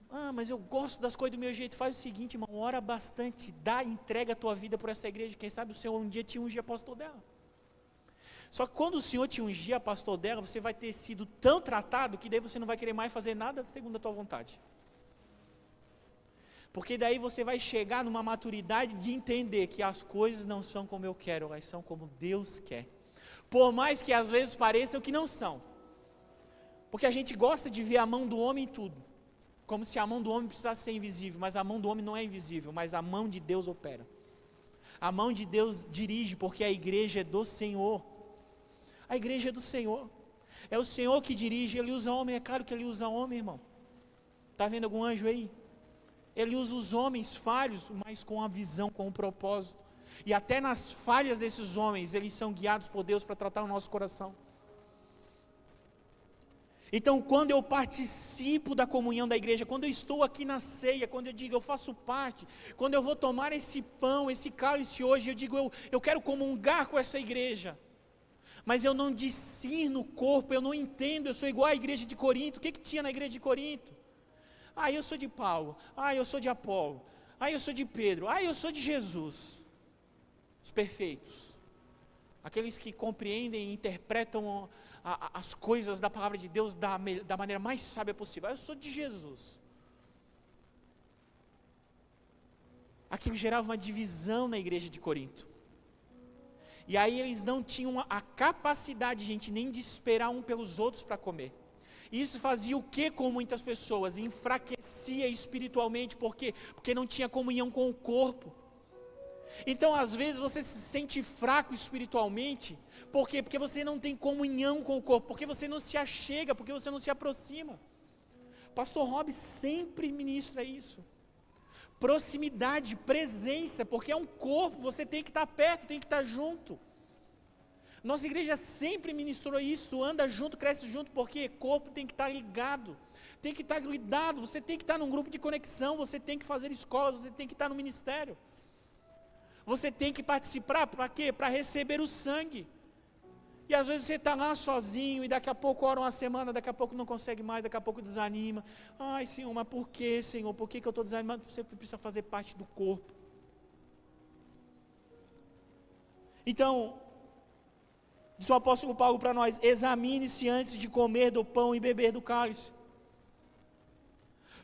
Ah, mas eu gosto das coisas do meu jeito. Faz o seguinte, irmão, ora bastante, dá, entrega a tua vida por essa igreja. Quem sabe o Senhor um dia te ungir pastor dela. Só que quando o Senhor te ungir a pastor dela, você vai ter sido tão tratado que daí você não vai querer mais fazer nada segundo a tua vontade. Porque daí você vai chegar numa maturidade de entender que as coisas não são como eu quero, elas são como Deus quer. Por mais que às vezes pareçam que não são. Porque a gente gosta de ver a mão do homem em tudo. Como se a mão do homem precisasse ser invisível, mas a mão do homem não é invisível, mas a mão de Deus opera. A mão de Deus dirige, porque a igreja é do Senhor. A igreja é do Senhor. É o Senhor que dirige, ele usa homem, é claro que ele usa homem, irmão. Está vendo algum anjo aí? Ele usa os homens falhos, mas com a visão, com o propósito. E até nas falhas desses homens, eles são guiados por Deus para tratar o nosso coração. Então, quando eu participo da comunhão da igreja, quando eu estou aqui na ceia, quando eu digo eu faço parte, quando eu vou tomar esse pão, esse cálice hoje, eu digo eu, eu quero comungar com essa igreja. Mas eu não discerno o corpo, eu não entendo, eu sou igual à igreja de Corinto. O que, que tinha na igreja de Corinto? Ah, eu sou de Paulo. Ah, eu sou de Apolo. Ah, eu sou de Pedro. Ah, eu sou de Jesus. Os perfeitos. Aqueles que compreendem e interpretam a, a, as coisas da palavra de Deus da, da maneira mais sábia possível. Ah, eu sou de Jesus. Aquilo gerava uma divisão na igreja de Corinto. E aí eles não tinham a capacidade, gente, nem de esperar um pelos outros para comer. Isso fazia o que com muitas pessoas? Enfraquecia espiritualmente, por quê? Porque não tinha comunhão com o corpo. Então, às vezes, você se sente fraco espiritualmente, por quê? Porque você não tem comunhão com o corpo, porque você não se achega, porque você não se aproxima. Pastor Rob sempre ministra isso. Proximidade, presença, porque é um corpo, você tem que estar perto, tem que estar junto. Nossa igreja sempre ministrou isso, anda junto, cresce junto, porque corpo tem que estar ligado, tem que estar grudado, você tem que estar num grupo de conexão, você tem que fazer escolas, você tem que estar no ministério. Você tem que participar, para quê? Para receber o sangue. E às vezes você está lá sozinho e daqui a pouco ora uma semana, daqui a pouco não consegue mais, daqui a pouco desanima. Ai Senhor, mas por que Senhor? Por que, que eu estou desanimando? Você precisa fazer parte do corpo. Então, Diz o apóstolo Paulo para nós: examine-se antes de comer do pão e beber do cálice.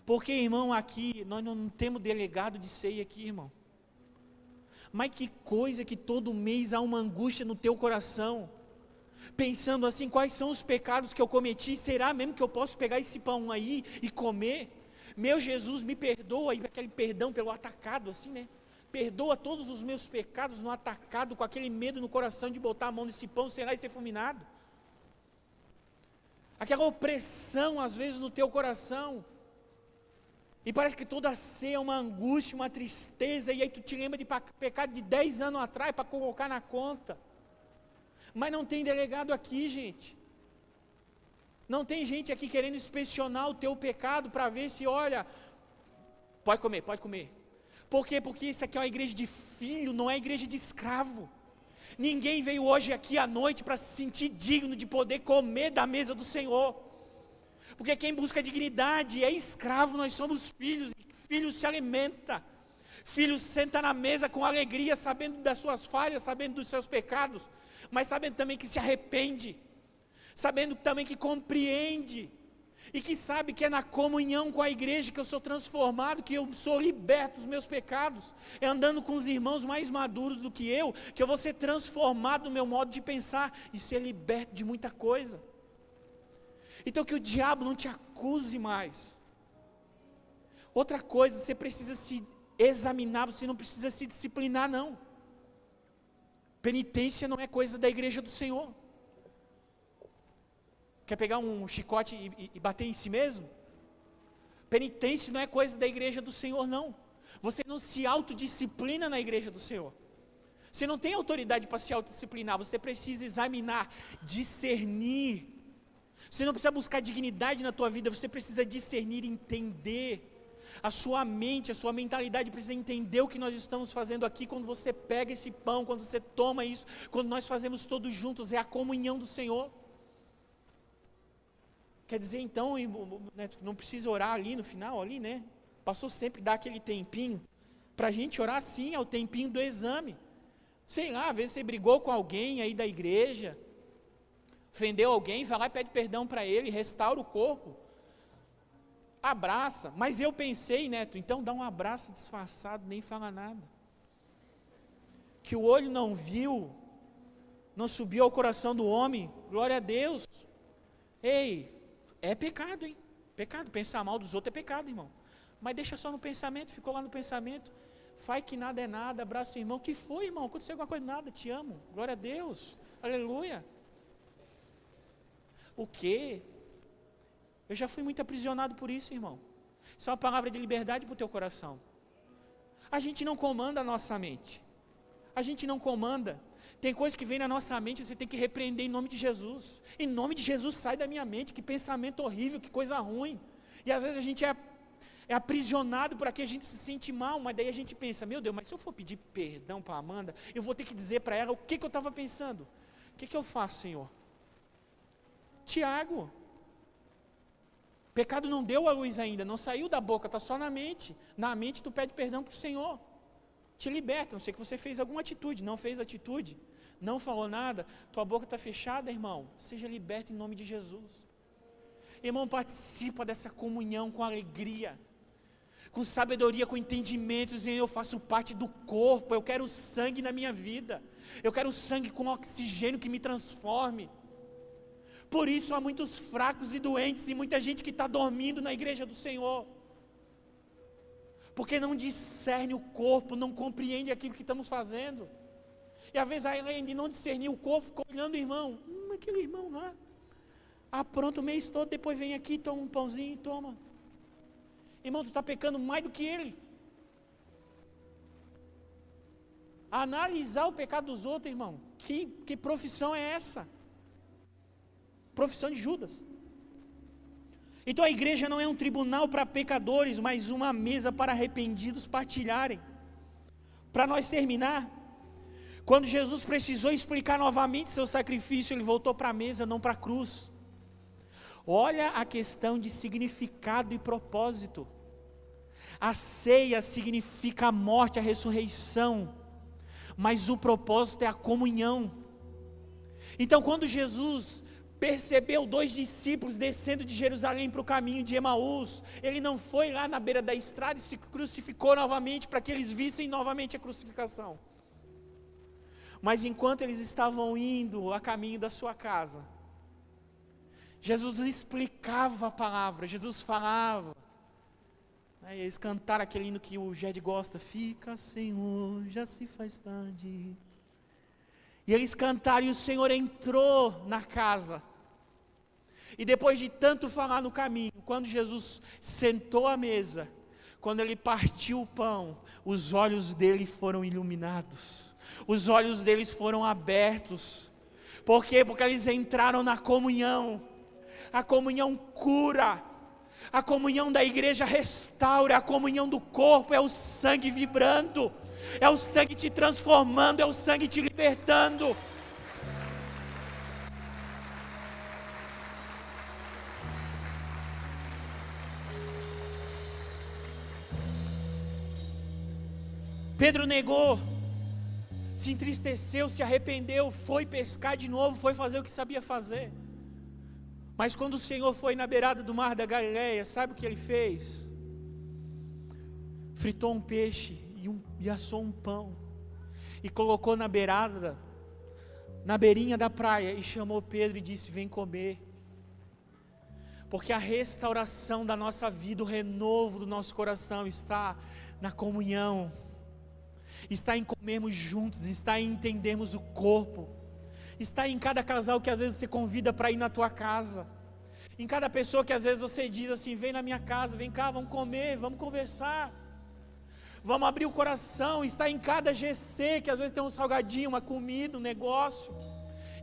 Porque, irmão, aqui, nós não temos delegado de ceia aqui, irmão. Mas que coisa que todo mês há uma angústia no teu coração. Pensando assim, quais são os pecados que eu cometi? Será mesmo que eu posso pegar esse pão aí e comer? Meu Jesus, me perdoa, e aquele perdão pelo atacado, assim, né? Perdoa todos os meus pecados no atacado, com aquele medo no coração de botar a mão nesse pão, sei lá, e ser fulminado. Aquela opressão, às vezes, no teu coração. E parece que toda ceia é uma angústia, uma tristeza, e aí tu te lembra de pecado de 10 anos atrás para colocar na conta. Mas não tem delegado aqui, gente. Não tem gente aqui querendo inspecionar o teu pecado para ver se, olha, pode comer, pode comer. Por quê? Porque isso aqui é uma igreja de filho, não é igreja de escravo. Ninguém veio hoje aqui à noite para se sentir digno de poder comer da mesa do Senhor. Porque quem busca dignidade é escravo, nós somos filhos, e filho se alimenta. Filho senta na mesa com alegria, sabendo das suas falhas, sabendo dos seus pecados, mas sabendo também que se arrepende, sabendo também que compreende, e que sabe que é na comunhão com a igreja que eu sou transformado, que eu sou liberto dos meus pecados, é andando com os irmãos mais maduros do que eu, que eu vou ser transformado no meu modo de pensar e ser liberto de muita coisa. Então que o diabo não te acuse mais. Outra coisa, você precisa se examinar, você não precisa se disciplinar, não. Penitência não é coisa da igreja do Senhor. Quer pegar um chicote e, e, bater em si mesmo? Penitência não é coisa da igreja do Senhor, não. Você não se autodisciplina na igreja do Senhor. Você não tem autoridade para se autodisciplinar, você precisa examinar, discernir. Você não precisa buscar dignidade na tua vida, você precisa discernir, entender. A sua mente, a sua mentalidade precisa entender o que nós estamos fazendo aqui quando você pega esse pão, quando você toma isso, quando nós fazemos todos juntos, é a comunhão do Senhor. Quer dizer, então, né, não precisa orar ali no final, ali, né? Passou sempre dar aquele tempinho. Para a gente orar sim, é o tempinho do exame. Sei lá, às vezes você brigou com alguém aí da igreja, ofendeu alguém, vai lá e pede perdão para ele, restaura o corpo. Abraça. Mas eu pensei, Neto, então dá um abraço disfarçado, nem fala nada. Que o olho não viu, não subiu ao coração do homem, glória a Deus. Ei, é pecado, hein? Pecado. Pensar mal dos outros é pecado, irmão. Mas deixa só no pensamento, ficou lá no pensamento. Faz que nada é nada, abraça o irmão. que foi, irmão? Aconteceu alguma coisa? Nada, te amo. Glória a Deus. Aleluia. O quê? Eu já fui muito aprisionado por isso, irmão. Isso é uma palavra de liberdade para o teu coração. A gente não comanda a nossa mente. A gente não comanda. Tem coisa que vem na nossa mente, você tem que repreender em nome de Jesus. Em nome de Jesus, sai da minha mente. Que pensamento horrível, que coisa ruim. E às vezes a gente é, é aprisionado por aqui, a gente se sente mal, mas daí a gente pensa: meu Deus, mas se eu for pedir perdão para Amanda, eu vou ter que dizer para ela o que, que eu estava pensando. O que, que eu faço, Senhor? Tiago, pecado não deu a luz ainda, não saiu da boca, está só na mente. Na mente tu pede perdão para o Senhor. Te liberta, não sei que você fez alguma atitude, não fez atitude não falou nada, tua boca está fechada, irmão, seja liberto em nome de Jesus. Irmão, participa dessa comunhão com alegria, com sabedoria, com entendimento, dizendo, eu faço parte do corpo, eu quero sangue na minha vida, eu quero sangue com oxigênio que me transforme. Por isso há muitos fracos e doentes e muita gente que está dormindo na igreja do Senhor. Porque não discerne o corpo, não compreende aquilo que estamos fazendo. E às vezes a Elaine não discerniu o corpo, ficou olhando o irmão. Hum, aquele irmão lá. Ah, pronto, o mês todo, depois vem aqui, toma um pãozinho e toma. Irmão, tu está pecando mais do que ele. Analisar o pecado dos outros, irmão. Que, que profissão é essa? Profissão de Judas. Então a igreja não é um tribunal para pecadores, mas uma mesa para arrependidos partilharem. Para nós terminar, quando Jesus precisou explicar novamente seu sacrifício, ele voltou para a mesa, não para a cruz. Olha a questão de significado e propósito. A ceia significa a morte, a ressurreição, mas o propósito é a comunhão. Então, quando Jesus percebeu dois discípulos descendo de Jerusalém para o caminho de Emaús, ele não foi lá na beira da estrada e se crucificou novamente para que eles vissem novamente a crucificação. Mas enquanto eles estavam indo a caminho da sua casa, Jesus explicava a palavra, Jesus falava. Aí eles cantaram aquele hino que o Jed gosta, fica Senhor, já se faz tarde. E eles cantaram e o Senhor entrou na casa. E depois de tanto falar no caminho, quando Jesus sentou à mesa, quando ele partiu o pão, os olhos dele foram iluminados, os olhos deles foram abertos. Por quê? Porque eles entraram na comunhão. A comunhão cura. A comunhão da igreja restaura, a comunhão do corpo é o sangue vibrando, é o sangue te transformando, é o sangue te libertando. Pedro negou, se entristeceu, se arrependeu, foi pescar de novo, foi fazer o que sabia fazer. Mas quando o Senhor foi na beirada do mar da Galileia, sabe o que ele fez? Fritou um peixe e, um, e assou um pão, e colocou na beirada, na beirinha da praia, e chamou Pedro e disse: Vem comer. Porque a restauração da nossa vida, o renovo do nosso coração está na comunhão está em comermos juntos, está em entendermos o corpo, está em cada casal que às vezes você convida para ir na tua casa, em cada pessoa que às vezes você diz assim: vem na minha casa, vem cá, vamos comer, vamos conversar, vamos abrir o coração, está em cada GC que às vezes tem um salgadinho, uma comida, um negócio,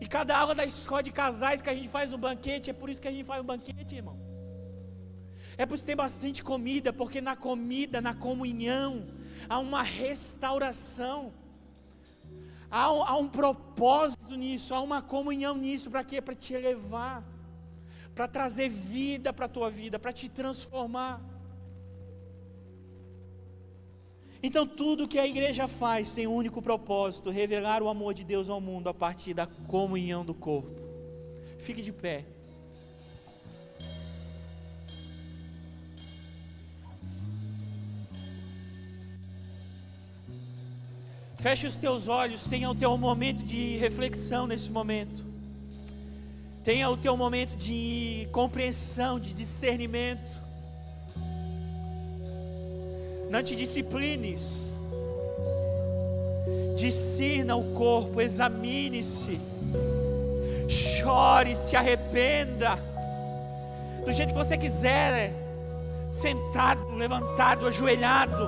e cada aula da escola de casais que a gente faz um banquete, é por isso que a gente faz um banquete, irmão. É por isso que tem bastante comida, porque na comida, na comunhão, há uma restauração, há um, há um propósito nisso, há uma comunhão nisso, para quê? Para te elevar, para trazer vida para a tua vida, para te transformar. Então, tudo que a igreja faz tem um único propósito: revelar o amor de Deus ao mundo a partir da comunhão do corpo. Fique de pé. Feche os teus olhos, tenha o teu momento de reflexão nesse momento. Tenha o teu momento de compreensão, de discernimento. Não te disciplines. Discina o corpo, examine-se. Chore, se arrependa. Do jeito que você quiser, sentado, levantado, ajoelhado.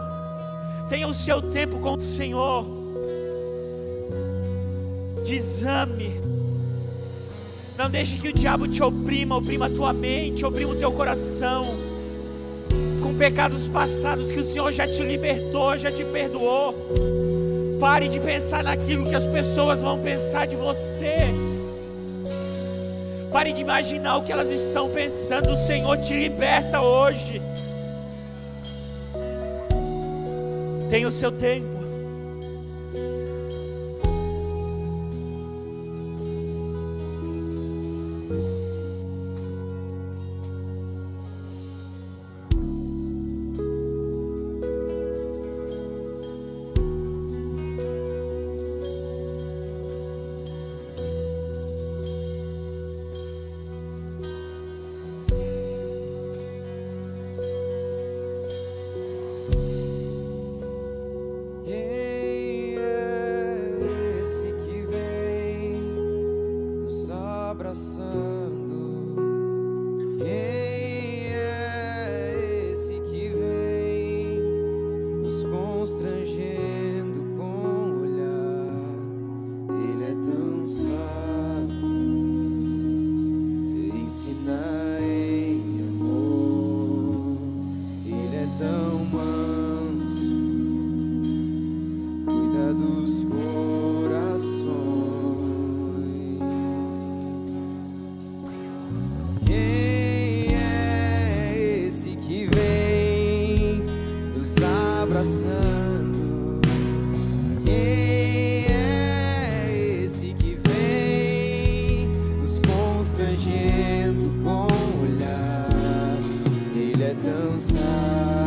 Tenha o seu tempo com o Senhor de exame. Não deixe que o diabo te oprima, oprima a tua mente, oprima o teu coração. Com pecados passados que o Senhor já te libertou, já te perdoou. Pare de pensar naquilo que as pessoas vão pensar de você. Pare de imaginar o que elas estão pensando. O Senhor te liberta hoje. Tenha o seu tempo. dançar.